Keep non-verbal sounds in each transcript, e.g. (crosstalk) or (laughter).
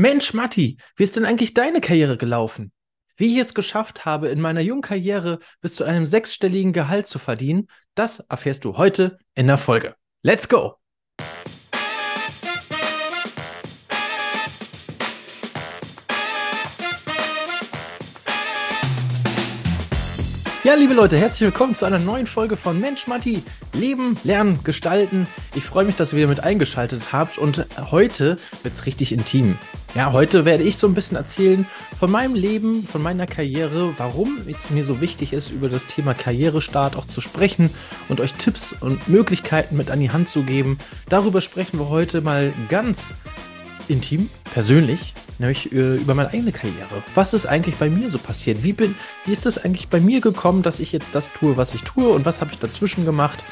Mensch, Matti, wie ist denn eigentlich deine Karriere gelaufen? Wie ich es geschafft habe, in meiner jungen Karriere bis zu einem sechsstelligen Gehalt zu verdienen, das erfährst du heute in der Folge. Let's go! Ja, liebe Leute, herzlich willkommen zu einer neuen Folge von Mensch Matti. Leben, Lernen, Gestalten. Ich freue mich, dass ihr wieder mit eingeschaltet habt und heute wird es richtig intim. Ja, heute werde ich so ein bisschen erzählen von meinem Leben, von meiner Karriere, warum es mir so wichtig ist, über das Thema Karrierestart auch zu sprechen und euch Tipps und Möglichkeiten mit an die Hand zu geben. Darüber sprechen wir heute mal ganz intim, persönlich nämlich äh, über meine eigene Karriere. Was ist eigentlich bei mir so passiert? Wie, bin, wie ist es eigentlich bei mir gekommen, dass ich jetzt das tue, was ich tue und was habe ich dazwischen gemacht?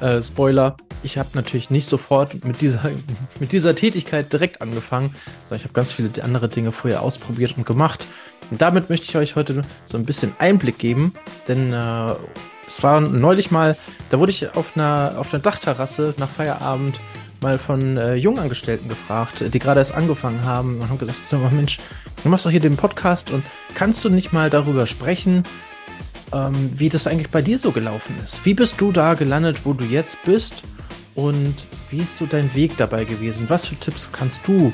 Äh, Spoiler, ich habe natürlich nicht sofort mit dieser, (laughs) mit dieser Tätigkeit direkt angefangen, sondern ich habe ganz viele andere Dinge vorher ausprobiert und gemacht. Und damit möchte ich euch heute so ein bisschen Einblick geben, denn äh, es war neulich mal, da wurde ich auf einer, auf einer Dachterrasse nach Feierabend mal von äh, Jungangestellten gefragt, die gerade erst angefangen haben und haben gesagt, so, Mensch, du machst doch hier den Podcast und kannst du nicht mal darüber sprechen, ähm, wie das eigentlich bei dir so gelaufen ist? Wie bist du da gelandet, wo du jetzt bist? Und wie ist so dein Weg dabei gewesen? Was für Tipps kannst du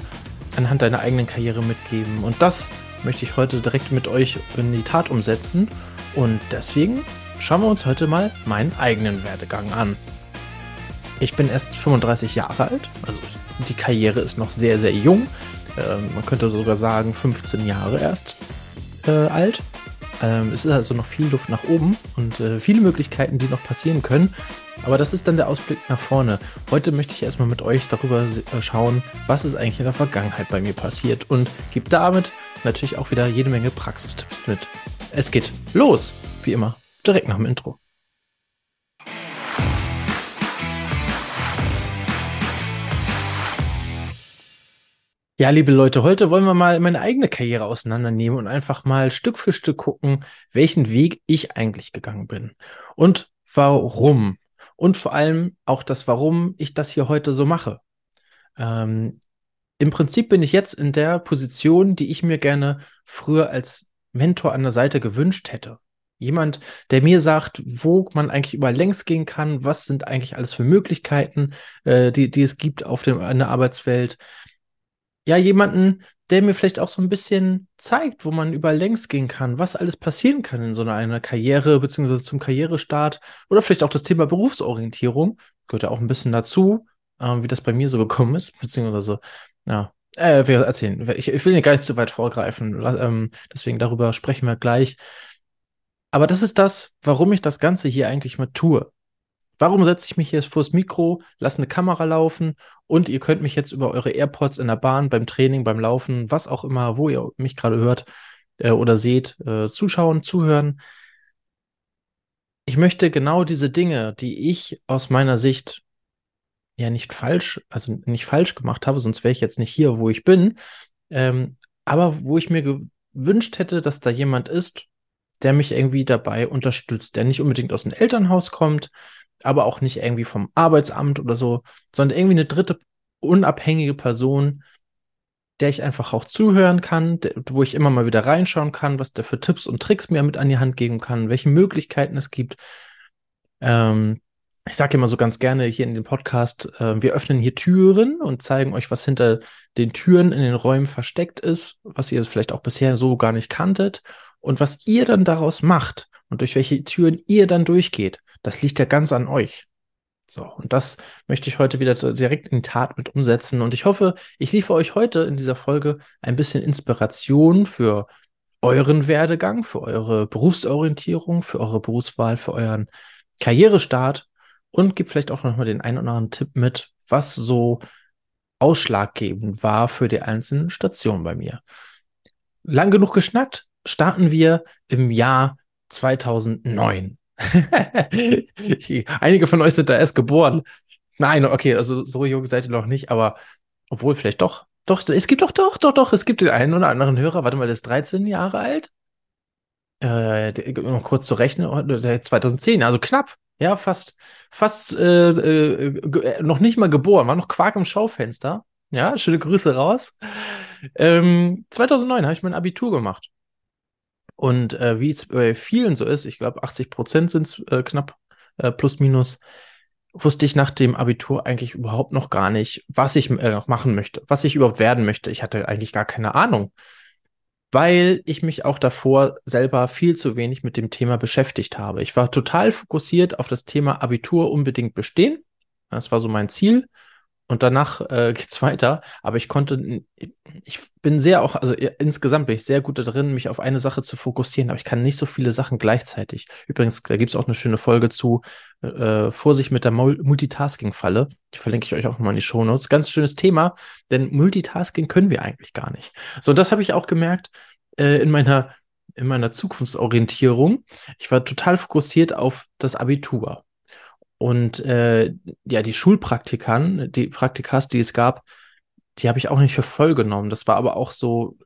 anhand deiner eigenen Karriere mitgeben? Und das möchte ich heute direkt mit euch in die Tat umsetzen. Und deswegen schauen wir uns heute mal meinen eigenen Werdegang an. Ich bin erst 35 Jahre alt, also die Karriere ist noch sehr, sehr jung. Ähm, man könnte sogar sagen 15 Jahre erst äh, alt. Ähm, es ist also noch viel Luft nach oben und äh, viele Möglichkeiten, die noch passieren können. Aber das ist dann der Ausblick nach vorne. Heute möchte ich erstmal mit euch darüber äh, schauen, was ist eigentlich in der Vergangenheit bei mir passiert und gebe damit natürlich auch wieder jede Menge Praxistipps mit. Es geht los, wie immer, direkt nach dem Intro. Ja, liebe Leute, heute wollen wir mal meine eigene Karriere auseinandernehmen und einfach mal Stück für Stück gucken, welchen Weg ich eigentlich gegangen bin und warum. Und vor allem auch das, warum ich das hier heute so mache. Ähm, Im Prinzip bin ich jetzt in der Position, die ich mir gerne früher als Mentor an der Seite gewünscht hätte. Jemand, der mir sagt, wo man eigentlich überall längs gehen kann, was sind eigentlich alles für Möglichkeiten, äh, die, die es gibt auf dem, in der Arbeitswelt ja, jemanden, der mir vielleicht auch so ein bisschen zeigt, wo man über längs gehen kann, was alles passieren kann in so einer, Karriere, beziehungsweise zum Karrierestart oder vielleicht auch das Thema Berufsorientierung, gehört ja auch ein bisschen dazu, äh, wie das bei mir so gekommen ist, beziehungsweise, ja, äh, wir erzählen. Ich, ich will hier gar nicht zu weit vorgreifen, ähm, deswegen darüber sprechen wir gleich. Aber das ist das, warum ich das Ganze hier eigentlich mal tue. Warum setze ich mich jetzt vors Mikro, lasse eine Kamera laufen und ihr könnt mich jetzt über eure AirPods in der Bahn, beim Training, beim Laufen, was auch immer, wo ihr mich gerade hört äh, oder seht, äh, zuschauen, zuhören. Ich möchte genau diese Dinge, die ich aus meiner Sicht ja nicht falsch, also nicht falsch gemacht habe, sonst wäre ich jetzt nicht hier, wo ich bin, ähm, aber wo ich mir gewünscht hätte, dass da jemand ist, der mich irgendwie dabei unterstützt, der nicht unbedingt aus dem Elternhaus kommt, aber auch nicht irgendwie vom Arbeitsamt oder so, sondern irgendwie eine dritte unabhängige Person, der ich einfach auch zuhören kann, der, wo ich immer mal wieder reinschauen kann, was der für Tipps und Tricks mir mit an die Hand geben kann, welche Möglichkeiten es gibt. Ähm, ich sage immer so ganz gerne hier in dem Podcast, äh, wir öffnen hier Türen und zeigen euch, was hinter den Türen in den Räumen versteckt ist, was ihr vielleicht auch bisher so gar nicht kanntet und was ihr dann daraus macht und durch welche Türen ihr dann durchgeht. Das liegt ja ganz an euch. So, und das möchte ich heute wieder direkt in die Tat mit umsetzen. Und ich hoffe, ich liefere euch heute in dieser Folge ein bisschen Inspiration für euren Werdegang, für eure Berufsorientierung, für eure Berufswahl, für euren Karrierestart und gebe vielleicht auch nochmal den einen oder anderen Tipp mit, was so ausschlaggebend war für die einzelnen Stationen bei mir. Lang genug geschnackt, starten wir im Jahr 2009. (laughs) Einige von euch sind da erst geboren. Nein, okay, also so jung seid ihr noch nicht, aber obwohl vielleicht doch. Doch, es gibt doch, doch, doch, doch, es gibt den einen oder anderen Hörer, warte mal, der ist 13 Jahre alt. Äh, um kurz zu rechnen, 2010, also knapp, ja, fast, fast äh, äh, noch nicht mal geboren, war noch Quark im Schaufenster. Ja, schöne Grüße raus. Ähm, 2009 habe ich mein Abitur gemacht. Und äh, wie es bei vielen so ist, ich glaube 80 Prozent sind es äh, knapp, äh, plus minus, wusste ich nach dem Abitur eigentlich überhaupt noch gar nicht, was ich äh, noch machen möchte, was ich überhaupt werden möchte. Ich hatte eigentlich gar keine Ahnung, weil ich mich auch davor selber viel zu wenig mit dem Thema beschäftigt habe. Ich war total fokussiert auf das Thema Abitur unbedingt bestehen. Das war so mein Ziel und danach äh, geht's weiter. Aber ich konnte, ich bin sehr auch, also insgesamt bin ich sehr gut da drin, mich auf eine Sache zu fokussieren, aber ich kann nicht so viele Sachen gleichzeitig. Übrigens, da gibt's auch eine schöne Folge zu äh, Vorsicht mit der Multitasking-Falle. Die verlinke ich euch auch nochmal in die Show Notes. Ganz schönes Thema, denn Multitasking können wir eigentlich gar nicht. So, das habe ich auch gemerkt äh, in meiner in meiner Zukunftsorientierung. Ich war total fokussiert auf das Abitur. Und äh, ja, die Schulpraktikern, die Praktikas, die es gab, die habe ich auch nicht für voll genommen. Das war aber auch so,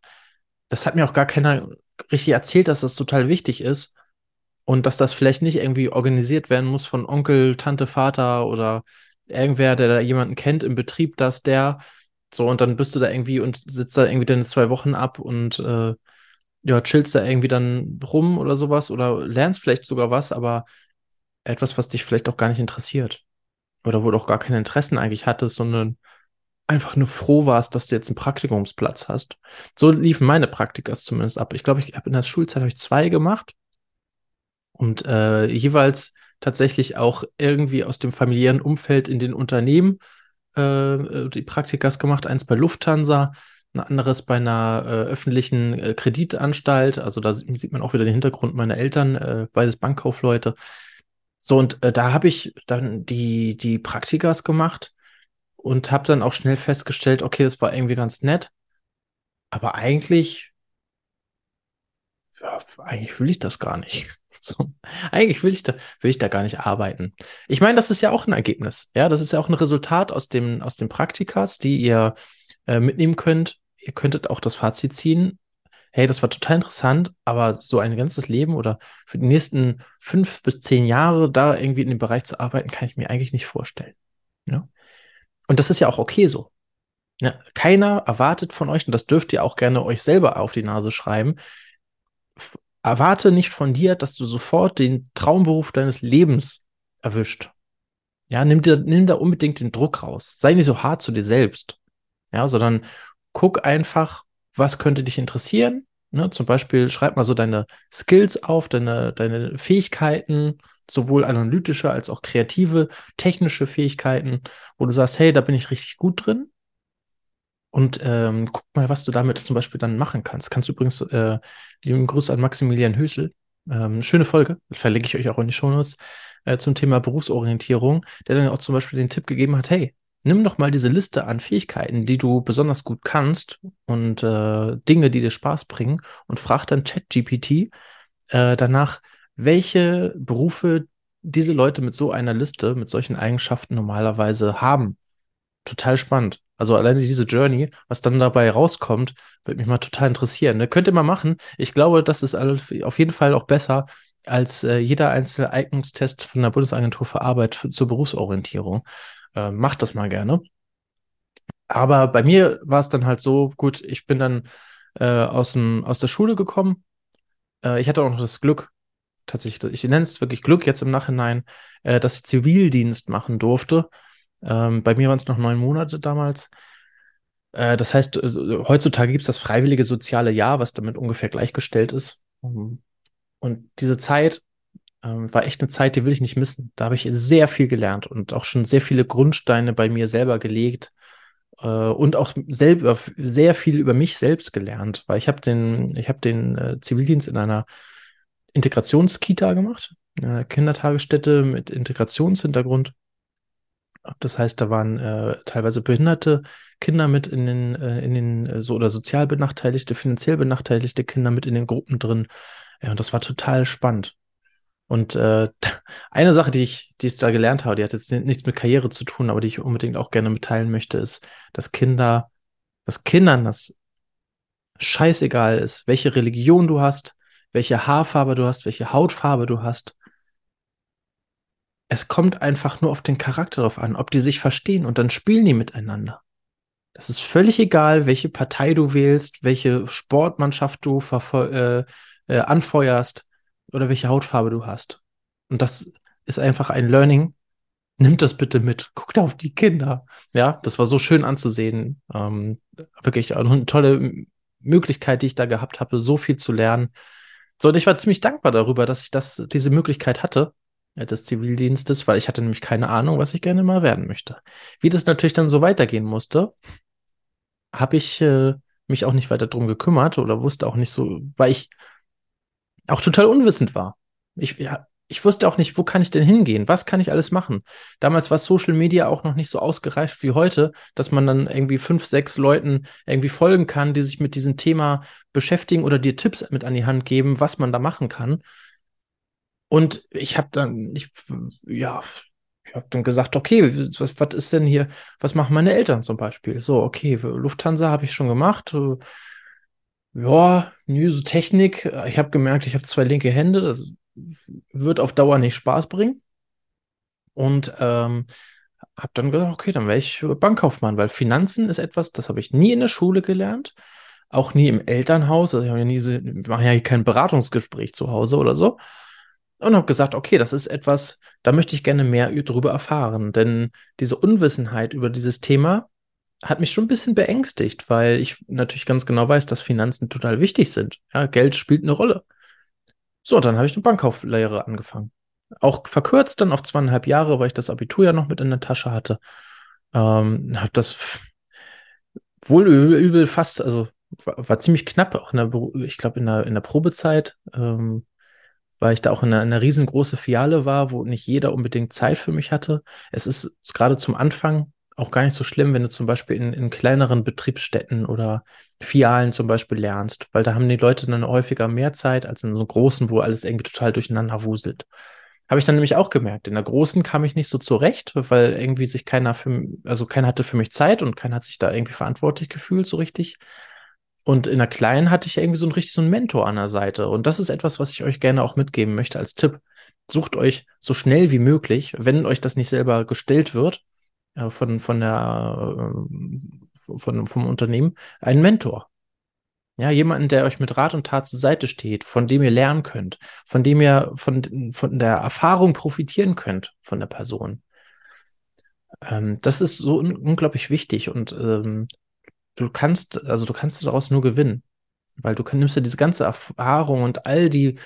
das hat mir auch gar keiner richtig erzählt, dass das total wichtig ist und dass das vielleicht nicht irgendwie organisiert werden muss von Onkel, Tante, Vater oder irgendwer, der da jemanden kennt im Betrieb, dass der so und dann bist du da irgendwie und sitzt da irgendwie deine zwei Wochen ab und äh, ja, chillst da irgendwie dann rum oder sowas oder lernst vielleicht sogar was, aber etwas, was dich vielleicht auch gar nicht interessiert. Oder wo du auch gar keine Interessen eigentlich hattest, sondern einfach nur froh warst, dass du jetzt einen Praktikumsplatz hast. So liefen meine Praktikas zumindest ab. Ich glaube, ich habe in der Schulzeit habe ich zwei gemacht und äh, jeweils tatsächlich auch irgendwie aus dem familiären Umfeld in den Unternehmen äh, die Praktikas gemacht. Eins bei Lufthansa, ein anderes bei einer äh, öffentlichen äh, Kreditanstalt. Also da sieht man auch wieder den Hintergrund meiner Eltern, äh, beides Bankkaufleute. So, und äh, da habe ich dann die, die Praktikas gemacht und habe dann auch schnell festgestellt, okay, das war irgendwie ganz nett. Aber eigentlich, ja, eigentlich will ich das gar nicht. (laughs) So, eigentlich will ich da, will ich da gar nicht arbeiten. Ich meine, das ist ja auch ein Ergebnis. Ja, das ist ja auch ein Resultat aus dem, aus den Praktikas, die ihr äh, mitnehmen könnt. Ihr könntet auch das Fazit ziehen hey, das war total interessant, aber so ein ganzes Leben oder für die nächsten fünf bis zehn Jahre da irgendwie in dem Bereich zu arbeiten, kann ich mir eigentlich nicht vorstellen. Ja? Und das ist ja auch okay so. Ja, keiner erwartet von euch, und das dürft ihr auch gerne euch selber auf die Nase schreiben, erwarte nicht von dir, dass du sofort den Traumberuf deines Lebens erwischt. Ja, nimm, dir, nimm da unbedingt den Druck raus. Sei nicht so hart zu dir selbst. Ja, sondern guck einfach, was könnte dich interessieren. Ne? Zum Beispiel schreib mal so deine Skills auf, deine, deine Fähigkeiten, sowohl analytische als auch kreative, technische Fähigkeiten, wo du sagst, hey, da bin ich richtig gut drin. Und ähm, guck mal, was du damit zum Beispiel dann machen kannst. Kannst du übrigens, äh, lieben Gruß an Maximilian Hösel, ähm, schöne Folge, verlinke ich euch auch in die Shownotes, äh, zum Thema Berufsorientierung, der dann auch zum Beispiel den Tipp gegeben hat, hey, nimm doch mal diese Liste an Fähigkeiten, die du besonders gut kannst und äh, Dinge, die dir Spaß bringen und frag dann ChatGPT äh, danach, welche Berufe diese Leute mit so einer Liste, mit solchen Eigenschaften normalerweise haben. Total spannend. Also alleine diese Journey, was dann dabei rauskommt, würde mich mal total interessieren. Ne? Könnt ihr mal machen. Ich glaube, das ist auf jeden Fall auch besser als äh, jeder einzelne Eignungstest von der Bundesagentur für Arbeit für, zur Berufsorientierung. Äh, macht das mal gerne. Aber bei mir war es dann halt so, gut, ich bin dann äh, aus, dem, aus der Schule gekommen. Äh, ich hatte auch noch das Glück, tatsächlich, ich nenne es wirklich Glück jetzt im Nachhinein, äh, dass ich Zivildienst machen durfte. Ähm, bei mir waren es noch neun Monate damals. Äh, das heißt, äh, heutzutage gibt es das freiwillige soziale Jahr, was damit ungefähr gleichgestellt ist. Und diese Zeit ähm, war echt eine Zeit, die will ich nicht missen. Da habe ich sehr viel gelernt und auch schon sehr viele Grundsteine bei mir selber gelegt äh, und auch selber sehr viel über mich selbst gelernt, weil ich habe den, ich habe den äh, Zivildienst in einer Integrationskita gemacht, in einer Kindertagesstätte mit Integrationshintergrund. Das heißt, da waren äh, teilweise behinderte Kinder mit in den, äh, in den äh, so oder sozial benachteiligte, finanziell benachteiligte Kinder mit in den Gruppen drin. Ja, und das war total spannend. Und äh, (laughs) eine Sache, die ich, die ich da gelernt habe, die hat jetzt nichts mit Karriere zu tun, aber die ich unbedingt auch gerne mitteilen möchte, ist, dass Kinder, dass Kindern das scheißegal ist, welche Religion du hast, welche Haarfarbe du hast, welche Hautfarbe du hast. Es kommt einfach nur auf den Charakter drauf an, ob die sich verstehen und dann spielen die miteinander. Das ist völlig egal, welche Partei du wählst, welche Sportmannschaft du äh, äh, anfeuerst oder welche Hautfarbe du hast. Und das ist einfach ein Learning. Nimmt das bitte mit. Guckt auf die Kinder. Ja, das war so schön anzusehen. Ähm, wirklich eine tolle Möglichkeit, die ich da gehabt habe, so viel zu lernen. So, und ich war ziemlich dankbar darüber, dass ich das, diese Möglichkeit hatte äh, des Zivildienstes, weil ich hatte nämlich keine Ahnung, was ich gerne mal werden möchte. Wie das natürlich dann so weitergehen musste, habe ich äh, mich auch nicht weiter drum gekümmert oder wusste auch nicht so, weil ich auch total unwissend war. Ich, ja, ich wusste auch nicht, wo kann ich denn hingehen? Was kann ich alles machen? Damals war Social Media auch noch nicht so ausgereift wie heute, dass man dann irgendwie fünf, sechs Leuten irgendwie folgen kann, die sich mit diesem Thema beschäftigen oder dir Tipps mit an die Hand geben, was man da machen kann. Und ich habe dann, ich, ja, ich habe dann gesagt, okay, was, was ist denn hier, was machen meine Eltern zum Beispiel? So, okay, Lufthansa habe ich schon gemacht. Ja, nö, so Technik. Ich habe gemerkt, ich habe zwei linke Hände. Das wird auf Dauer nicht Spaß bringen. Und ähm, habe dann gesagt, okay, dann wäre ich Bankkaufmann, weil Finanzen ist etwas, das habe ich nie in der Schule gelernt, auch nie im Elternhaus. Also ich habe ja nie so, mache ja kein Beratungsgespräch zu Hause oder so. Und habe gesagt, okay, das ist etwas, da möchte ich gerne mehr darüber erfahren, denn diese Unwissenheit über dieses Thema hat mich schon ein bisschen beängstigt, weil ich natürlich ganz genau weiß, dass Finanzen total wichtig sind. Ja, Geld spielt eine Rolle. So, dann habe ich eine Bankkauflehre angefangen. Auch verkürzt dann auf zweieinhalb Jahre, weil ich das Abitur ja noch mit in der Tasche hatte. Ähm, habe das wohl übel fast, also war, war, ziemlich knapp, auch in der, ich glaube in der, in der Probezeit, ähm, weil ich da auch in einer, in einer riesengroße Filiale war, wo nicht jeder unbedingt Zeit für mich hatte. Es ist gerade zum Anfang auch gar nicht so schlimm, wenn du zum Beispiel in, in kleineren Betriebsstätten oder Fialen zum Beispiel lernst, weil da haben die Leute dann häufiger mehr Zeit als in so großen, wo alles irgendwie total durcheinander wuselt. Habe ich dann nämlich auch gemerkt. In der großen kam ich nicht so zurecht, weil irgendwie sich keiner für, also keiner hatte für mich Zeit und keiner hat sich da irgendwie verantwortlich gefühlt so richtig. Und in der kleinen hatte ich irgendwie so einen richtig so Mentor an der Seite. Und das ist etwas, was ich euch gerne auch mitgeben möchte als Tipp. Sucht euch so schnell wie möglich, wenn euch das nicht selber gestellt wird, äh, von, von der, äh, von, vom Unternehmen, einen Mentor. Ja, jemanden, der euch mit Rat und Tat zur Seite steht, von dem ihr lernen könnt, von dem ihr von, von der Erfahrung profitieren könnt von der Person. Ähm, das ist so un unglaublich wichtig und ähm, du kannst, also du kannst daraus nur gewinnen, weil du kann, nimmst ja diese ganze Erfahrung und all die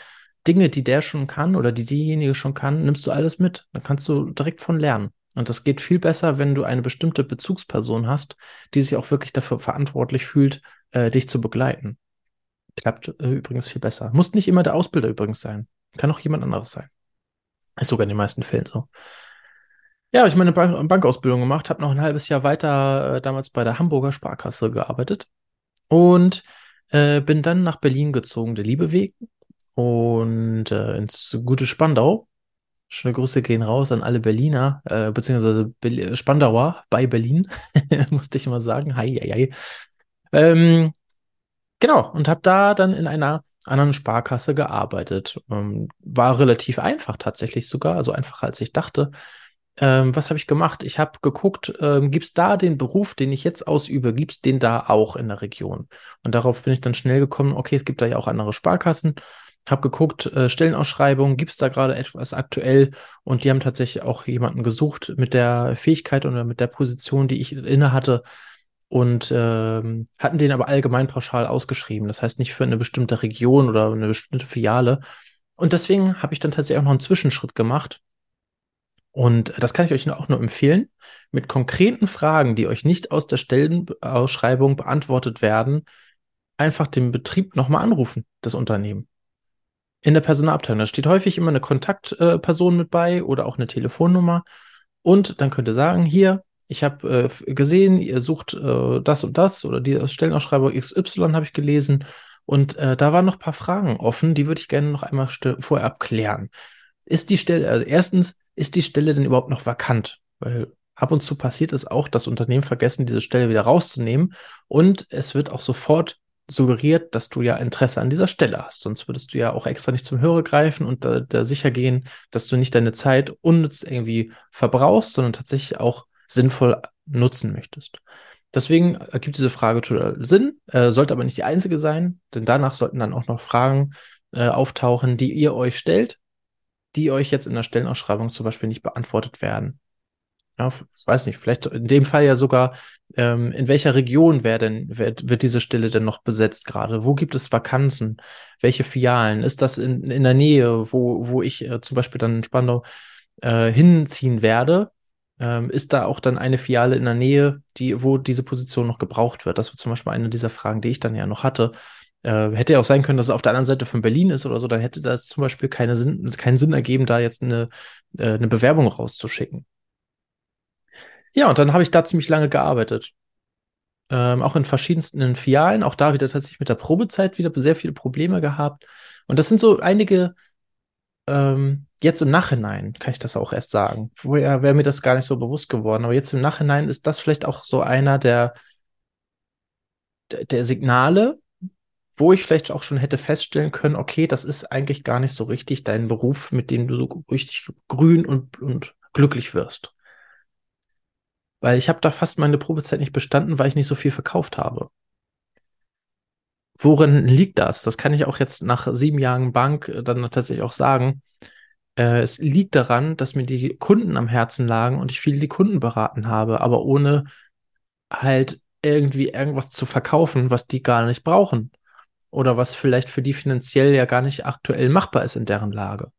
Dinge, die der schon kann oder die diejenige schon kann, nimmst du alles mit. Dann kannst du direkt von lernen. Und das geht viel besser, wenn du eine bestimmte Bezugsperson hast, die sich auch wirklich dafür verantwortlich fühlt, äh, dich zu begleiten. Klappt äh, übrigens viel besser. Muss nicht immer der Ausbilder übrigens sein. Kann auch jemand anderes sein. Ist sogar in den meisten Fällen so. Ja, ich meine Bank Bankausbildung gemacht, habe noch ein halbes Jahr weiter äh, damals bei der Hamburger Sparkasse gearbeitet und äh, bin dann nach Berlin gezogen, der Liebeweg und äh, ins gute Spandau Schöne Grüße gehen raus an alle Berliner, äh, beziehungsweise Be Spandauer bei Berlin, (laughs) musste ich mal sagen. Hi, hi, hi. Ähm, genau, und habe da dann in einer anderen Sparkasse gearbeitet. Ähm, war relativ einfach tatsächlich sogar, also einfacher als ich dachte. Ähm, was habe ich gemacht? Ich habe geguckt, ähm, gibt es da den Beruf, den ich jetzt ausübe, gibt es den da auch in der Region? Und darauf bin ich dann schnell gekommen, okay, es gibt da ja auch andere Sparkassen habe geguckt, äh, Stellenausschreibungen, gibt es da gerade etwas aktuell? Und die haben tatsächlich auch jemanden gesucht mit der Fähigkeit oder mit der Position, die ich inne hatte. Und ähm, hatten den aber allgemein pauschal ausgeschrieben. Das heißt nicht für eine bestimmte Region oder eine bestimmte Filiale. Und deswegen habe ich dann tatsächlich auch noch einen Zwischenschritt gemacht. Und das kann ich euch auch nur empfehlen. Mit konkreten Fragen, die euch nicht aus der Stellenausschreibung beantwortet werden, einfach den Betrieb nochmal anrufen, das Unternehmen. In der Personalabteilung. Da steht häufig immer eine Kontaktperson mit bei oder auch eine Telefonnummer. Und dann könnt ihr sagen, hier, ich habe äh, gesehen, ihr sucht äh, das und das oder die Stellenausschreibung XY habe ich gelesen. Und äh, da waren noch ein paar Fragen offen, die würde ich gerne noch einmal vorher abklären. Ist die Stelle, also erstens, ist die Stelle denn überhaupt noch vakant? Weil ab und zu passiert es auch, dass Unternehmen vergessen, diese Stelle wieder rauszunehmen und es wird auch sofort suggeriert, dass du ja Interesse an dieser Stelle hast. Sonst würdest du ja auch extra nicht zum Hörer greifen und da, da sicher gehen, dass du nicht deine Zeit unnütz irgendwie verbrauchst, sondern tatsächlich auch sinnvoll nutzen möchtest. Deswegen ergibt diese Frage total Sinn, äh, sollte aber nicht die einzige sein, denn danach sollten dann auch noch Fragen äh, auftauchen, die ihr euch stellt, die euch jetzt in der Stellenausschreibung zum Beispiel nicht beantwortet werden. Ja, weiß nicht, vielleicht in dem Fall ja sogar, ähm, in welcher Region wer denn, wird, wird diese Stelle denn noch besetzt gerade? Wo gibt es Vakanzen? Welche Filialen? Ist das in, in der Nähe, wo, wo ich äh, zum Beispiel dann in Spandau äh, hinziehen werde? Ähm, ist da auch dann eine Filiale in der Nähe, die, wo diese Position noch gebraucht wird? Das war zum Beispiel eine dieser Fragen, die ich dann ja noch hatte. Äh, hätte ja auch sein können, dass es auf der anderen Seite von Berlin ist oder so, dann hätte das zum Beispiel keine Sinn, keinen Sinn ergeben, da jetzt eine, äh, eine Bewerbung rauszuschicken. Ja, und dann habe ich da ziemlich lange gearbeitet. Ähm, auch in verschiedensten Filialen, auch da wieder tatsächlich mit der Probezeit wieder sehr viele Probleme gehabt. Und das sind so einige, ähm, jetzt im Nachhinein kann ich das auch erst sagen. Vorher wäre mir das gar nicht so bewusst geworden, aber jetzt im Nachhinein ist das vielleicht auch so einer der, der Signale, wo ich vielleicht auch schon hätte feststellen können, okay, das ist eigentlich gar nicht so richtig dein Beruf, mit dem du so richtig grün und, und glücklich wirst. Weil ich habe da fast meine Probezeit nicht bestanden, weil ich nicht so viel verkauft habe. Worin liegt das? Das kann ich auch jetzt nach sieben Jahren Bank äh, dann tatsächlich auch sagen. Äh, es liegt daran, dass mir die Kunden am Herzen lagen und ich viel die Kunden beraten habe, aber ohne halt irgendwie irgendwas zu verkaufen, was die gar nicht brauchen. Oder was vielleicht für die finanziell ja gar nicht aktuell machbar ist in deren Lage.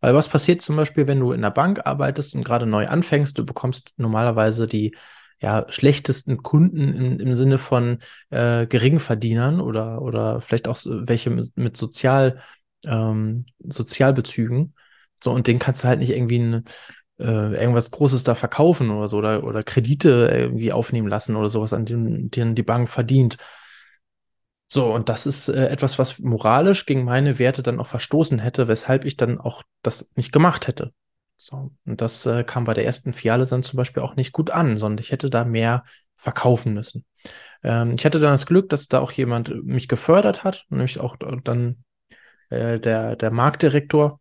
Weil was passiert zum Beispiel, wenn du in der Bank arbeitest und gerade neu anfängst, du bekommst normalerweise die ja, schlechtesten Kunden im, im Sinne von äh, Geringverdienern oder, oder vielleicht auch welche mit, mit Sozial, ähm, Sozialbezügen. So, und den kannst du halt nicht irgendwie ein, äh, irgendwas Großes da verkaufen oder so oder, oder Kredite irgendwie aufnehmen lassen oder sowas, an denen, denen die Bank verdient. So, und das ist äh, etwas, was moralisch gegen meine Werte dann auch verstoßen hätte, weshalb ich dann auch das nicht gemacht hätte. So, und das äh, kam bei der ersten Fiale dann zum Beispiel auch nicht gut an, sondern ich hätte da mehr verkaufen müssen. Ähm, ich hatte dann das Glück, dass da auch jemand mich gefördert hat, nämlich auch dann äh, der, der Marktdirektor,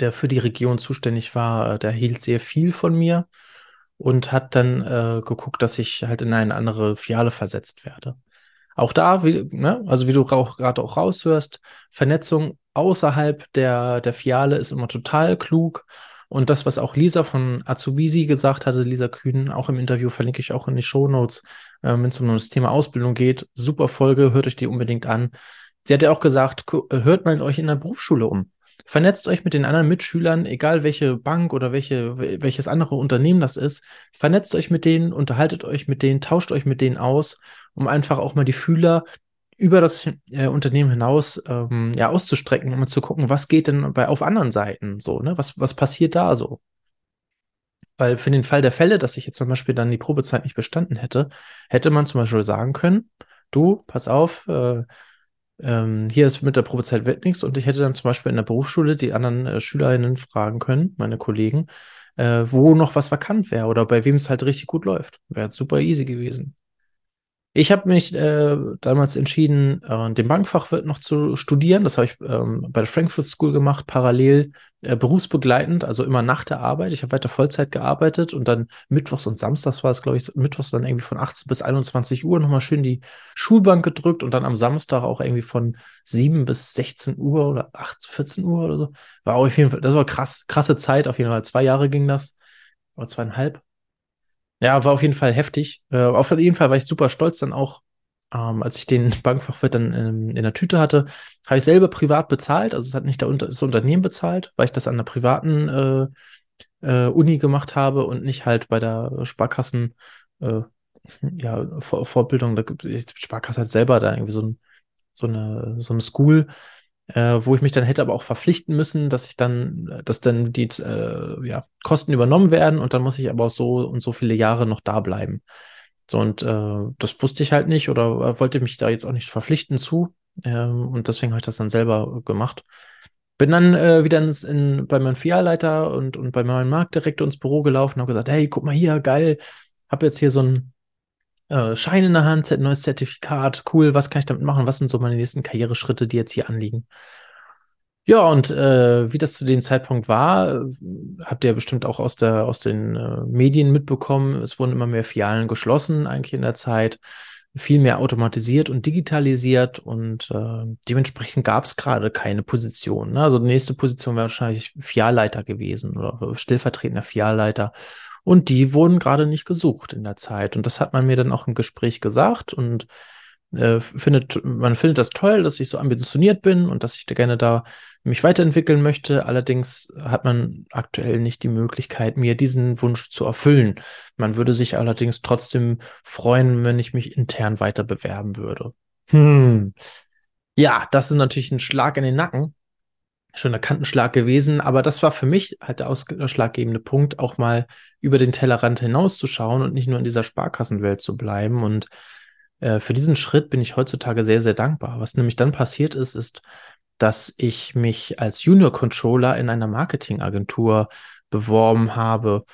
der für die Region zuständig war, äh, der hielt sehr viel von mir und hat dann äh, geguckt, dass ich halt in eine andere Fiale versetzt werde. Auch da, wie, ne, also wie du gerade auch raushörst, Vernetzung außerhalb der, der Fiale ist immer total klug. Und das, was auch Lisa von Azubisi gesagt hatte, Lisa Kühn, auch im Interview verlinke ich auch in die Show Notes, äh, wenn es um das Thema Ausbildung geht. Super Folge, hört euch die unbedingt an. Sie hat ja auch gesagt, hört mal euch in der Berufsschule um. Vernetzt euch mit den anderen Mitschülern, egal welche Bank oder welche, welches andere Unternehmen das ist. Vernetzt euch mit denen, unterhaltet euch mit denen, tauscht euch mit denen aus, um einfach auch mal die Fühler über das äh, Unternehmen hinaus ähm, ja, auszustrecken, um zu gucken, was geht denn bei auf anderen Seiten so, ne? Was, was passiert da so? Weil für den Fall der Fälle, dass ich jetzt zum Beispiel dann die Probezeit nicht bestanden hätte, hätte man zum Beispiel sagen können, du, pass auf, äh, ähm, hier ist mit der Probezeit wird nichts und ich hätte dann zum Beispiel in der Berufsschule die anderen äh, SchülerInnen fragen können, meine Kollegen, äh, wo noch was vakant wäre oder bei wem es halt richtig gut läuft. Wäre super easy gewesen. Ich habe mich äh, damals entschieden, äh, den Bankfachwirt noch zu studieren. Das habe ich ähm, bei der Frankfurt School gemacht, parallel äh, berufsbegleitend, also immer nach der Arbeit. Ich habe weiter Vollzeit gearbeitet und dann mittwochs und samstags war es, glaube ich, mittwochs dann irgendwie von 18 bis 21 Uhr nochmal schön die Schulbank gedrückt und dann am Samstag auch irgendwie von 7 bis 16 Uhr oder 8, 14 Uhr oder so. War auf jeden Fall, das war krass, krasse Zeit, auf jeden Fall. Zwei Jahre ging das. Oder zweieinhalb. Ja, war auf jeden Fall heftig. Äh, auf jeden Fall war ich super stolz dann auch, ähm, als ich den Bankfachwirt dann in, in der Tüte hatte, habe ich selber privat bezahlt. Also es hat nicht der, das Unternehmen bezahlt, weil ich das an der privaten äh, äh, Uni gemacht habe und nicht halt bei der Sparkassen äh, ja, Vor Vorbildung. Da gibt, Sparkasse hat selber da irgendwie so, ein, so eine so eine School äh, wo ich mich dann hätte aber auch verpflichten müssen, dass ich dann, dass dann die äh, ja, Kosten übernommen werden und dann muss ich aber so und so viele Jahre noch da bleiben. So, und äh, das wusste ich halt nicht oder wollte mich da jetzt auch nicht verpflichten zu. Ähm, und deswegen habe ich das dann selber gemacht. Bin dann äh, wieder ins, in, bei meinem Filialleiter und, und bei meinem Marktdirektor ins Büro gelaufen und habe gesagt, hey, guck mal hier, geil, habe jetzt hier so ein äh, Schein in der Hand, neues Zertifikat, cool, was kann ich damit machen? Was sind so meine nächsten Karriereschritte, die jetzt hier anliegen? Ja, und äh, wie das zu dem Zeitpunkt war, habt ihr bestimmt auch aus, der, aus den äh, Medien mitbekommen. Es wurden immer mehr Filialen geschlossen, eigentlich in der Zeit. Viel mehr automatisiert und digitalisiert und äh, dementsprechend gab es gerade keine Position. Ne? Also die nächste Position wäre wahrscheinlich Filialleiter gewesen oder stellvertretender Filialleiter. Und die wurden gerade nicht gesucht in der Zeit. Und das hat man mir dann auch im Gespräch gesagt und äh, findet, man findet das toll, dass ich so ambitioniert bin und dass ich da gerne da mich weiterentwickeln möchte. Allerdings hat man aktuell nicht die Möglichkeit, mir diesen Wunsch zu erfüllen. Man würde sich allerdings trotzdem freuen, wenn ich mich intern weiter bewerben würde. Hm. Ja, das ist natürlich ein Schlag in den Nacken. Schon ein Kantenschlag gewesen, aber das war für mich halt der ausschlaggebende Punkt, auch mal über den Tellerrand hinauszuschauen und nicht nur in dieser Sparkassenwelt zu bleiben. Und äh, für diesen Schritt bin ich heutzutage sehr, sehr dankbar. Was nämlich dann passiert ist, ist, dass ich mich als Junior Controller in einer Marketingagentur beworben habe.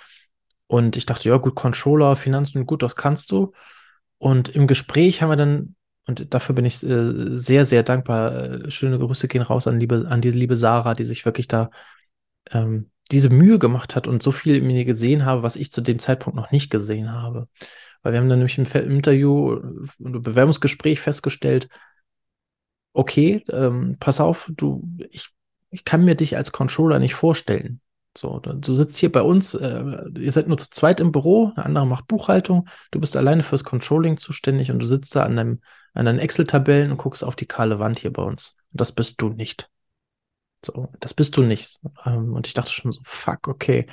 Und ich dachte, ja, gut, Controller, Finanzen, gut, das kannst du. Und im Gespräch haben wir dann, und dafür bin ich äh, sehr, sehr dankbar, äh, schöne Grüße gehen raus an, liebe, an die liebe Sarah, die sich wirklich da ähm, diese Mühe gemacht hat und so viel in mir gesehen habe, was ich zu dem Zeitpunkt noch nicht gesehen habe. Weil wir haben dann nämlich im Interview und Bewerbungsgespräch festgestellt, okay, ähm, pass auf, du, ich, ich kann mir dich als Controller nicht vorstellen. So, du sitzt hier bei uns, äh, ihr seid nur zu zweit im Büro, der andere macht Buchhaltung, du bist alleine fürs Controlling zuständig und du sitzt da an, deinem, an deinen Excel-Tabellen und guckst auf die kahle Wand hier bei uns. Und das bist du nicht. So, das bist du nicht. Ähm, und ich dachte schon so, fuck, okay.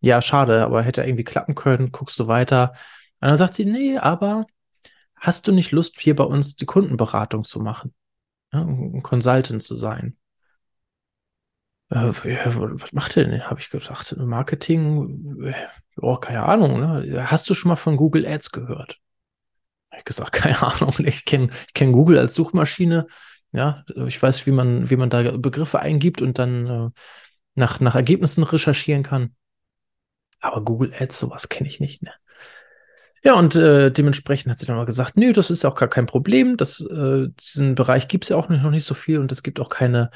Ja, schade, aber hätte irgendwie klappen können, guckst du weiter. Und dann sagt sie, nee, aber hast du nicht Lust, hier bei uns die Kundenberatung zu machen? ja, ein Consultant zu sein. Äh, was macht er denn? Habe ich gesagt, Marketing, oh, keine Ahnung. Ne? Hast du schon mal von Google Ads gehört? Ich gesagt, (laughs) keine Ahnung. Ich kenne ich kenn Google als Suchmaschine. Ja, ich weiß, wie man, wie man da Begriffe eingibt und dann äh, nach, nach Ergebnissen recherchieren kann. Aber Google Ads, sowas kenne ich nicht. Ne? Ja, und äh, dementsprechend hat sie dann mal gesagt, nö, das ist auch gar kein Problem. Das, äh, diesen Bereich gibt es ja auch noch nicht so viel und es gibt auch keine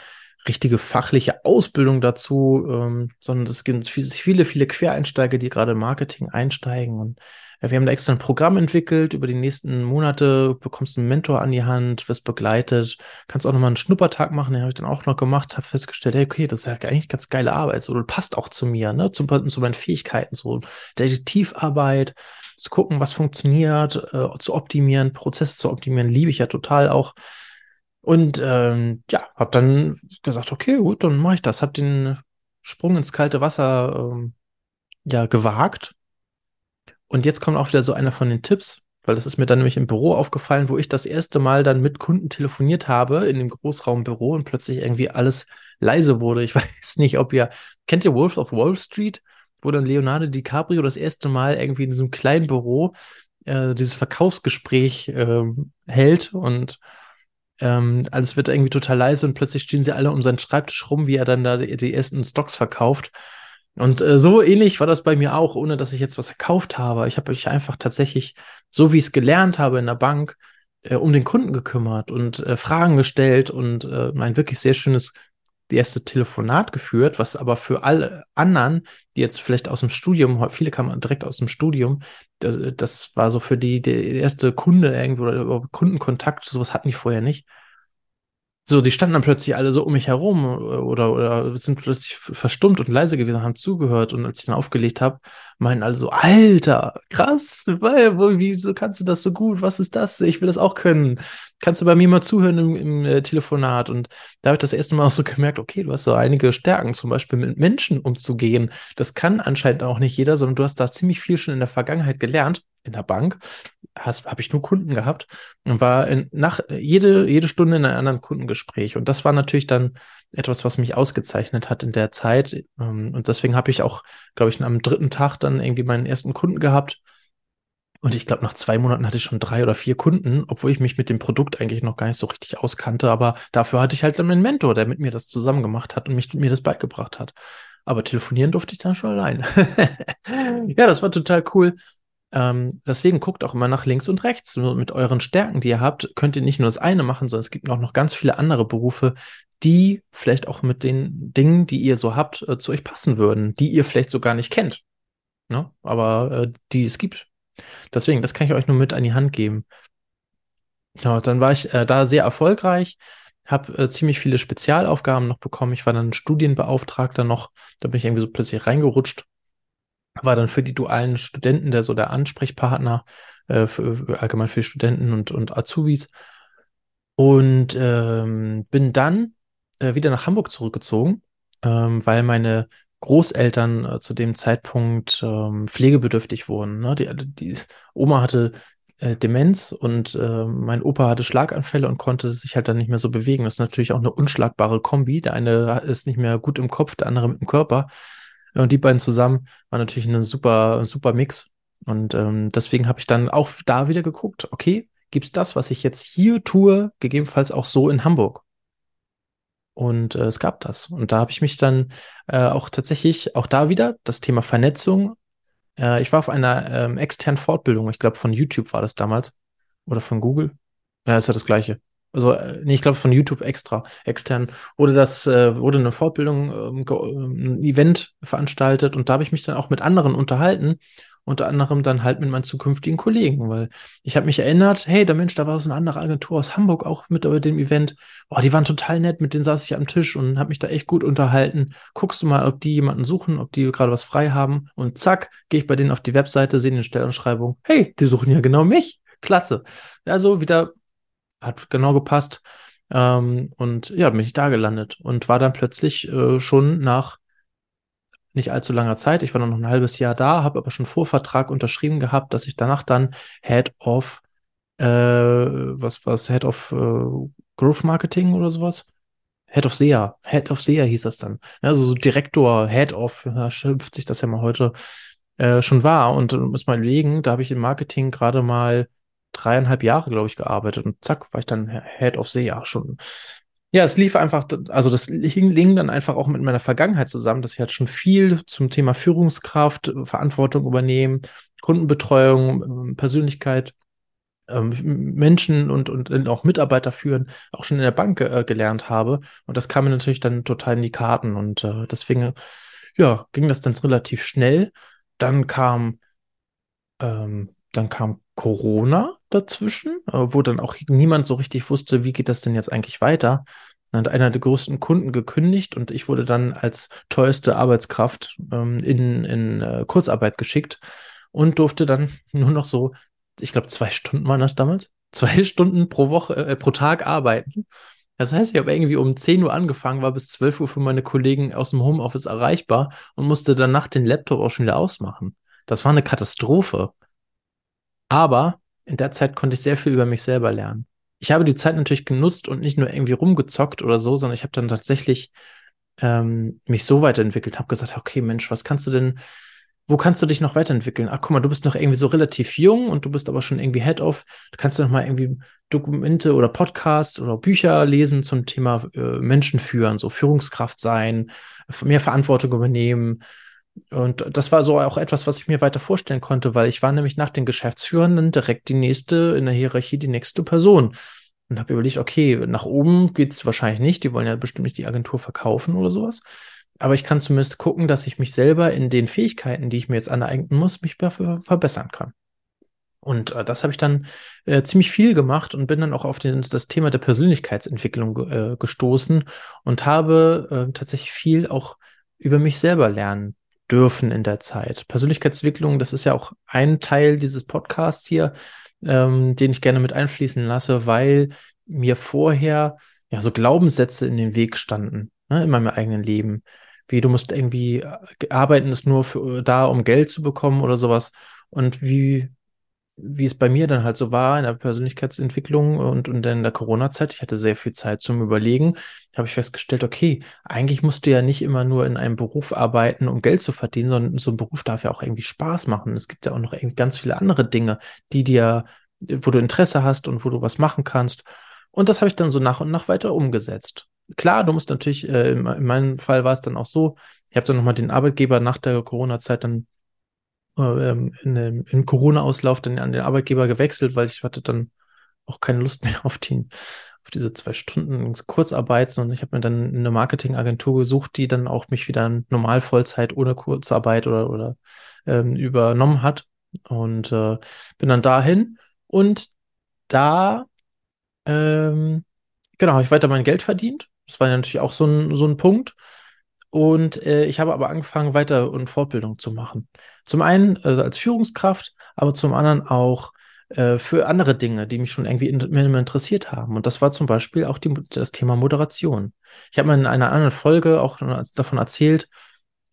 richtige fachliche Ausbildung dazu, ähm, sondern es gibt viele, viele Quereinsteiger, die gerade Marketing einsteigen. Und ja, wir haben da extra ein Programm entwickelt. Über die nächsten Monate bekommst du einen Mentor an die Hand, wirst begleitet, kannst auch nochmal einen Schnuppertag machen, den habe ich dann auch noch gemacht, habe festgestellt, hey, okay, das ist ja eigentlich ganz geile Arbeit. So, passt auch zu mir, ne, zu, zu meinen Fähigkeiten, so Detektivarbeit, zu gucken, was funktioniert, äh, zu optimieren, Prozesse zu optimieren, liebe ich ja total auch. Und ähm, ja, habe dann gesagt, okay, gut, dann mache ich das. Habe den Sprung ins kalte Wasser ähm, ja gewagt. Und jetzt kommt auch wieder so einer von den Tipps, weil das ist mir dann nämlich im Büro aufgefallen, wo ich das erste Mal dann mit Kunden telefoniert habe in dem Großraumbüro und plötzlich irgendwie alles leise wurde. Ich (laughs) weiß nicht, ob ihr kennt ihr Wolf of Wall Street, wo dann Leonardo DiCaprio das erste Mal irgendwie in diesem kleinen Büro äh, dieses Verkaufsgespräch äh, hält und ähm, alles wird irgendwie total leise und plötzlich stehen sie alle um seinen Schreibtisch rum, wie er dann da die, die ersten Stocks verkauft. Und äh, so ähnlich war das bei mir auch, ohne dass ich jetzt was verkauft habe. Ich habe mich einfach tatsächlich, so wie ich es gelernt habe in der Bank, äh, um den Kunden gekümmert und äh, Fragen gestellt und äh, ein wirklich sehr schönes erste Telefonat geführt, was aber für alle anderen, die jetzt vielleicht aus dem Studium, viele kamen direkt aus dem Studium, das, das war so für die der erste Kunde irgendwo oder Kundenkontakt, sowas hatten die vorher nicht. So, die standen dann plötzlich alle so um mich herum oder, oder sind plötzlich verstummt und leise gewesen, haben zugehört. Und als ich dann aufgelegt habe, meinen alle so, Alter, krass, weil, wieso kannst du das so gut? Was ist das? Ich will das auch können. Kannst du bei mir mal zuhören im, im äh, Telefonat? Und da habe ich das erste Mal (laughs) auch so gemerkt, okay, du hast so einige Stärken, zum Beispiel mit Menschen umzugehen. Das kann anscheinend auch nicht jeder, sondern du hast da ziemlich viel schon in der Vergangenheit gelernt in der Bank, habe ich nur Kunden gehabt und war in, nach jede, jede Stunde in einem anderen Kundengespräch. Und das war natürlich dann etwas, was mich ausgezeichnet hat in der Zeit. Ähm, und deswegen habe ich auch, glaube ich, am dritten Tag dann irgendwie meinen ersten Kunden gehabt. Und ich glaube, nach zwei Monaten hatte ich schon drei oder vier Kunden, obwohl ich mich mit dem Produkt eigentlich noch gar nicht so richtig auskannte. Aber dafür hatte ich halt dann meinen Mentor, der mit mir das zusammen gemacht hat und mich, mir das beigebracht hat. Aber telefonieren durfte ich dann schon allein. (laughs) ja, das war total cool. Ähm, deswegen guckt auch immer nach links und rechts. Mit euren Stärken, die ihr habt, könnt ihr nicht nur das eine machen, sondern es gibt auch noch ganz viele andere Berufe, die vielleicht auch mit den Dingen, die ihr so habt, äh, zu euch passen würden, die ihr vielleicht so gar nicht kennt. Ne? Aber äh, die es gibt. Deswegen, das kann ich euch nur mit an die Hand geben. Ja, dann war ich äh, da sehr erfolgreich, habe äh, ziemlich viele Spezialaufgaben noch bekommen. Ich war dann Studienbeauftragter noch, da bin ich irgendwie so plötzlich reingerutscht. War dann für die dualen Studenten der so der Ansprechpartner, äh, für, allgemein für Studenten und, und Azubis. Und ähm, bin dann äh, wieder nach Hamburg zurückgezogen, ähm, weil meine Großeltern äh, zu dem Zeitpunkt ähm, pflegebedürftig wurden. Ne? Die, die Oma hatte äh, Demenz und äh, mein Opa hatte Schlaganfälle und konnte sich halt dann nicht mehr so bewegen. Das ist natürlich auch eine unschlagbare Kombi. Der eine ist nicht mehr gut im Kopf, der andere mit dem Körper. Und die beiden zusammen waren natürlich ein super, super Mix. Und ähm, deswegen habe ich dann auch da wieder geguckt, okay, gibt es das, was ich jetzt hier tue, gegebenenfalls auch so in Hamburg? Und äh, es gab das. Und da habe ich mich dann äh, auch tatsächlich, auch da wieder, das Thema Vernetzung. Äh, ich war auf einer ähm, externen Fortbildung, ich glaube von YouTube war das damals. Oder von Google. Ja, ist ja das gleiche. Also, äh, nee, ich glaube von YouTube extra, extern, wurde das, äh, wurde eine Fortbildung, ähm, ein Event veranstaltet und da habe ich mich dann auch mit anderen unterhalten unter anderem dann halt mit meinen zukünftigen Kollegen, weil ich habe mich erinnert, hey, der Mensch, da war so eine andere Agentur aus Hamburg auch mit bei dem Event. Oh, die waren total nett, mit denen saß ich am Tisch und habe mich da echt gut unterhalten. Guckst du mal, ob die jemanden suchen, ob die gerade was frei haben und zack, gehe ich bei denen auf die Webseite, sehe eine Stellenschreibung, hey, die suchen ja genau mich. Klasse. Also wieder hat genau gepasst. Ähm, und ja, bin ich da gelandet und war dann plötzlich äh, schon nach nicht allzu langer Zeit. Ich war noch ein halbes Jahr da, habe aber schon Vorvertrag unterschrieben gehabt, dass ich danach dann Head of äh, was was Head of äh, Growth Marketing oder sowas. Head of SEA, Head of SEA hieß das dann. Also so Direktor, Head of, ja, schimpft sich das ja mal heute äh, schon war. Und äh, muss mal überlegen, da habe ich im Marketing gerade mal dreieinhalb Jahre, glaube ich, gearbeitet und zack, war ich dann Head of SEA schon ja, es lief einfach, also das hing, dann einfach auch mit meiner Vergangenheit zusammen, dass ich halt schon viel zum Thema Führungskraft, Verantwortung übernehmen, Kundenbetreuung, ähm, Persönlichkeit, ähm, Menschen und, und auch Mitarbeiter führen, auch schon in der Bank äh, gelernt habe. Und das kam mir natürlich dann total in die Karten. Und äh, deswegen, ja, ging das dann relativ schnell. Dann kam, ähm, dann kam Corona dazwischen, äh, wo dann auch niemand so richtig wusste, wie geht das denn jetzt eigentlich weiter. Dann hat einer der größten Kunden gekündigt und ich wurde dann als teuerste Arbeitskraft ähm, in, in äh, Kurzarbeit geschickt und durfte dann (laughs) nur noch so, ich glaube, zwei Stunden waren das damals, (laughs) zwei Stunden pro Woche, äh, pro Tag arbeiten. Das heißt, ich habe irgendwie um 10 Uhr angefangen, war bis 12 Uhr für meine Kollegen aus dem Homeoffice erreichbar und musste danach den Laptop auch schon wieder ausmachen. Das war eine Katastrophe. Aber in der Zeit konnte ich sehr viel über mich selber lernen. Ich habe die Zeit natürlich genutzt und nicht nur irgendwie rumgezockt oder so, sondern ich habe dann tatsächlich ähm, mich so weiterentwickelt, habe gesagt, okay, Mensch, was kannst du denn, wo kannst du dich noch weiterentwickeln? Ach, guck mal, du bist noch irgendwie so relativ jung und du bist aber schon irgendwie Head of. Du kannst du noch mal irgendwie Dokumente oder Podcasts oder Bücher lesen zum Thema äh, Menschen führen, so Führungskraft sein, mehr Verantwortung übernehmen, und das war so auch etwas, was ich mir weiter vorstellen konnte, weil ich war nämlich nach den Geschäftsführenden direkt die nächste in der Hierarchie, die nächste Person. Und habe überlegt, okay, nach oben geht es wahrscheinlich nicht, die wollen ja bestimmt nicht die Agentur verkaufen oder sowas. Aber ich kann zumindest gucken, dass ich mich selber in den Fähigkeiten, die ich mir jetzt aneignen muss, mich verbessern kann. Und äh, das habe ich dann äh, ziemlich viel gemacht und bin dann auch auf den, das Thema der Persönlichkeitsentwicklung äh, gestoßen und habe äh, tatsächlich viel auch über mich selber lernen dürfen in der Zeit. Persönlichkeitsentwicklung, das ist ja auch ein Teil dieses Podcasts hier, ähm, den ich gerne mit einfließen lasse, weil mir vorher ja so Glaubenssätze in den Weg standen, ne, in meinem eigenen Leben. Wie du musst irgendwie äh, arbeiten, ist nur für, da, um Geld zu bekommen oder sowas. Und wie wie es bei mir dann halt so war in der Persönlichkeitsentwicklung und, und in der Corona-Zeit, ich hatte sehr viel Zeit zum Überlegen, habe ich festgestellt, okay, eigentlich musst du ja nicht immer nur in einem Beruf arbeiten, um Geld zu verdienen, sondern so ein Beruf darf ja auch irgendwie Spaß machen. Es gibt ja auch noch ganz viele andere Dinge, die dir, wo du Interesse hast und wo du was machen kannst. Und das habe ich dann so nach und nach weiter umgesetzt. Klar, du musst natürlich, äh, in, in meinem Fall war es dann auch so, ich habe dann nochmal den Arbeitgeber nach der Corona-Zeit dann ähm, in, im Corona-Auslauf dann an den Arbeitgeber gewechselt, weil ich hatte dann auch keine Lust mehr (laughs) auf die, auf diese zwei Stunden Kurzarbeit, sondern ich habe mir dann eine Marketingagentur gesucht, die dann auch mich wieder normal Vollzeit ohne Kurzarbeit oder, oder ähm, übernommen hat. Und äh, bin dann dahin und da ähm, genau, habe ich weiter mein Geld verdient. Das war ja natürlich auch so ein, so ein Punkt. Und äh, ich habe aber angefangen, Weiter- und Fortbildung zu machen. Zum einen äh, als Führungskraft, aber zum anderen auch äh, für andere Dinge, die mich schon irgendwie in, mir interessiert haben. Und das war zum Beispiel auch die, das Thema Moderation. Ich habe mal in einer anderen Folge auch davon erzählt,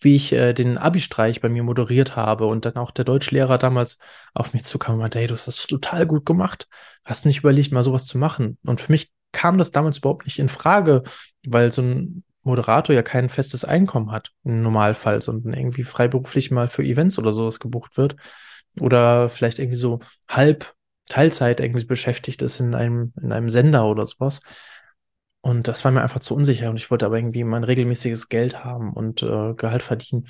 wie ich äh, den Abi-Streich bei mir moderiert habe und dann auch der Deutschlehrer damals auf mich zukam und meinte, hey, du hast das total gut gemacht. Hast du nicht überlegt, mal sowas zu machen? Und für mich kam das damals überhaupt nicht in Frage, weil so ein Moderator ja kein festes Einkommen hat, im Normalfall, sondern irgendwie freiberuflich mal für Events oder sowas gebucht wird. Oder vielleicht irgendwie so halb Teilzeit irgendwie beschäftigt ist in einem, in einem Sender oder sowas. Und das war mir einfach zu unsicher und ich wollte aber irgendwie mein regelmäßiges Geld haben und äh, Gehalt verdienen.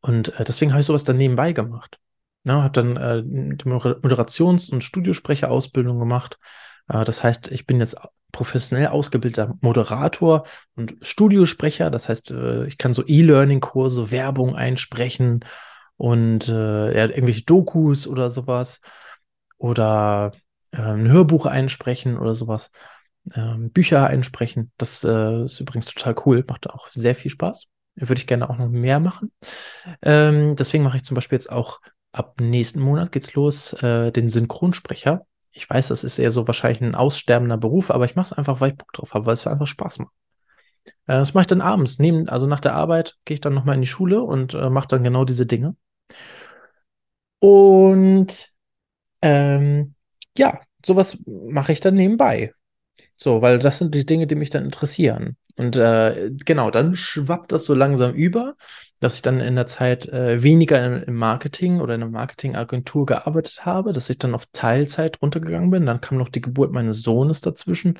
Und äh, deswegen habe ich sowas dann nebenbei gemacht. Ja, habe dann äh, die Moderations- und Studiosprecherausbildung gemacht. Äh, das heißt, ich bin jetzt professionell ausgebildeter Moderator und Studiosprecher. Das heißt, äh, ich kann so E-Learning-Kurse, Werbung einsprechen und äh, ja, irgendwelche Dokus oder sowas oder äh, ein Hörbuch einsprechen oder sowas ähm, Bücher einsprechen. Das ist übrigens total cool, macht auch sehr viel Spaß. Würde ich gerne auch noch mehr machen. Ähm, deswegen mache ich zum Beispiel jetzt auch ab nächsten Monat geht's los, den Synchronsprecher. Ich weiß, das ist eher so wahrscheinlich ein aussterbender Beruf, aber ich mache es einfach, weil ich Bock drauf habe, weil es einfach Spaß macht. Äh, das mache ich dann abends. Neben, also nach der Arbeit gehe ich dann nochmal in die Schule und äh, mache dann genau diese Dinge. Und ähm, ja, sowas mache ich dann nebenbei. So, weil das sind die Dinge, die mich dann interessieren. Und äh, genau, dann schwappt das so langsam über, dass ich dann in der Zeit äh, weniger im, Marketing oder in einer Marketingagentur gearbeitet habe, dass ich dann auf Teilzeit runtergegangen bin. Dann kam noch die Geburt meines Sohnes dazwischen.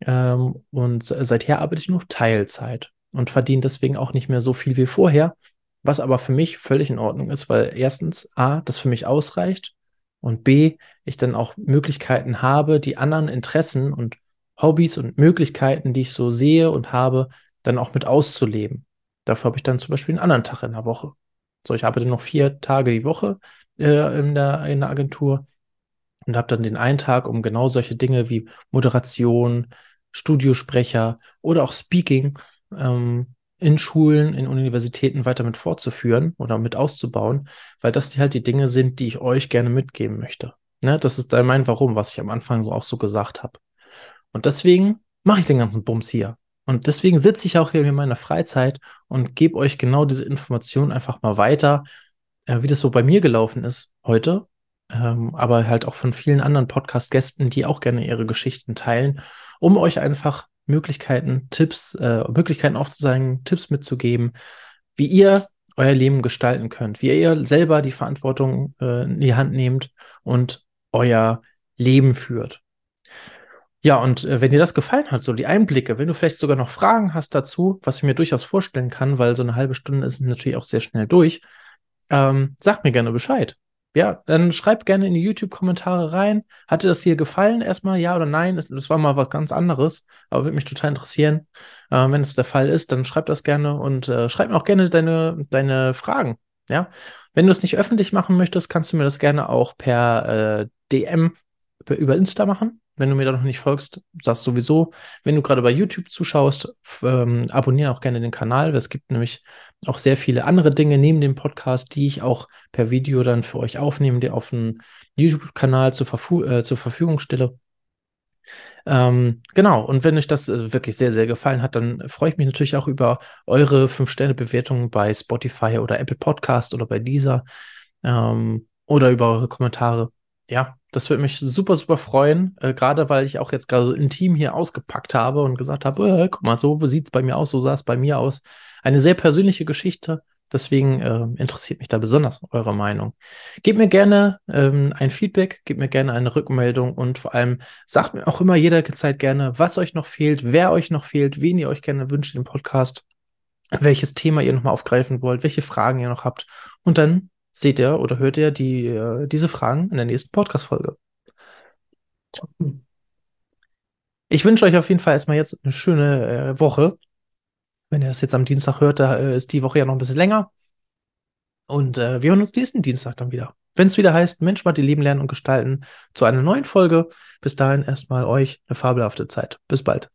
Ähm, und seither arbeite ich nur Teilzeit und verdiene deswegen auch nicht mehr so viel wie vorher, was aber für mich völlig in Ordnung ist, weil erstens A, das für mich ausreicht und B, ich dann auch Möglichkeiten habe, die anderen Interessen und Hobbys und Möglichkeiten, die ich so sehe und habe, dann auch mit auszuleben. Dafür habe ich dann zum Beispiel einen anderen Tag in der Woche. So, ich arbeite noch vier Tage die Woche äh, in, der, in der Agentur und habe dann den einen Tag, um genau solche Dinge wie Moderation, Studiosprecher oder auch Speaking ähm, in Schulen, in Universitäten weiter mit fortzuführen oder mit auszubauen, weil das halt die Dinge sind, die ich euch gerne mitgeben möchte. Ne? Das ist mein Warum, was ich am Anfang so auch so gesagt habe. Und deswegen mache ich den ganzen Bums hier. Und deswegen sitze ich auch hier in meiner Freizeit und gebe euch genau diese Informationen einfach mal weiter, äh, wie das so bei mir gelaufen ist heute, ähm, aber halt auch von vielen anderen Podcast-Gästen, die auch gerne ihre Geschichten teilen, um euch einfach Möglichkeiten, Tipps, äh, Möglichkeiten aufzuzeigen, Tipps mitzugeben, wie ihr euer Leben gestalten könnt, wie ihr selber die Verantwortung äh, in die Hand nehmt und euer Leben führt. Ja, und äh, wenn dir das gefallen hat, so die Einblicke, wenn du vielleicht sogar noch Fragen hast dazu, was ich mir durchaus vorstellen kann, weil so eine halbe Stunde ist natürlich auch sehr schnell durch, ähm, sag mir gerne Bescheid. Ja, dann schreib gerne in die YouTube-Kommentare rein. Hat dir das hier gefallen erstmal, ja oder nein? Das, war mal was ganz anderes, aber würde mich total interessieren. Äh, wenn es der Fall ist, dann schreib das gerne und äh, schreib mir auch gerne deine, deine Fragen. Ja, wenn du es nicht öffentlich machen möchtest, kannst du mir das gerne auch per äh, DM über Insta machen. Wenn du mir da noch nicht folgst, sagst sowieso. Wenn du gerade bei YouTube zuschaust, ähm, abonniere auch gerne den Kanal. Es gibt nämlich auch sehr viele andere Dinge neben dem Podcast, die ich auch per Video dann für euch aufnehme, die auf dem YouTube-Kanal zur, äh, zur, Verfügung stelle. Ähm, genau, und wenn euch das äh, wirklich sehr, sehr gefallen hat, dann freue ich mich natürlich auch über eure 5-Sterne-Bewertungen bei Spotify oder Apple Podcast oder bei dieser ähm, oder über eure Kommentare. Ja, das würde mich super, super freuen, äh, gerade weil ich auch jetzt gerade so intim hier ausgepackt habe und gesagt habe, äh, guck mal, so sieht es bei mir aus, so sah es bei mir aus. Eine sehr persönliche Geschichte. Deswegen äh, interessiert mich da besonders eure Meinung. Gebt mir gerne ähm, ein Feedback, gebt mir gerne eine Rückmeldung und vor allem sagt mir auch immer jederzeit gerne, was euch noch fehlt, wer euch noch fehlt, wen ihr euch gerne wünscht im Podcast, welches Thema ihr nochmal aufgreifen wollt, welche Fragen ihr noch habt. Und dann seht ihr oder hört ihr die, äh, diese Fragen in der nächsten Podcast-Folge. Ich wünsche euch auf jeden Fall erstmal jetzt eine schöne äh, Woche. Wenn ihr das jetzt am Dienstag hört, da äh, ist die Woche ja noch ein bisschen länger. Und äh, wir hören uns nächsten Dienstag dann wieder. Wenn es wieder heißt, Mensch, mal die Leben lernen und gestalten, zu einer neuen Folge. Bis dahin erstmal euch eine fabelhafte Zeit. Bis bald.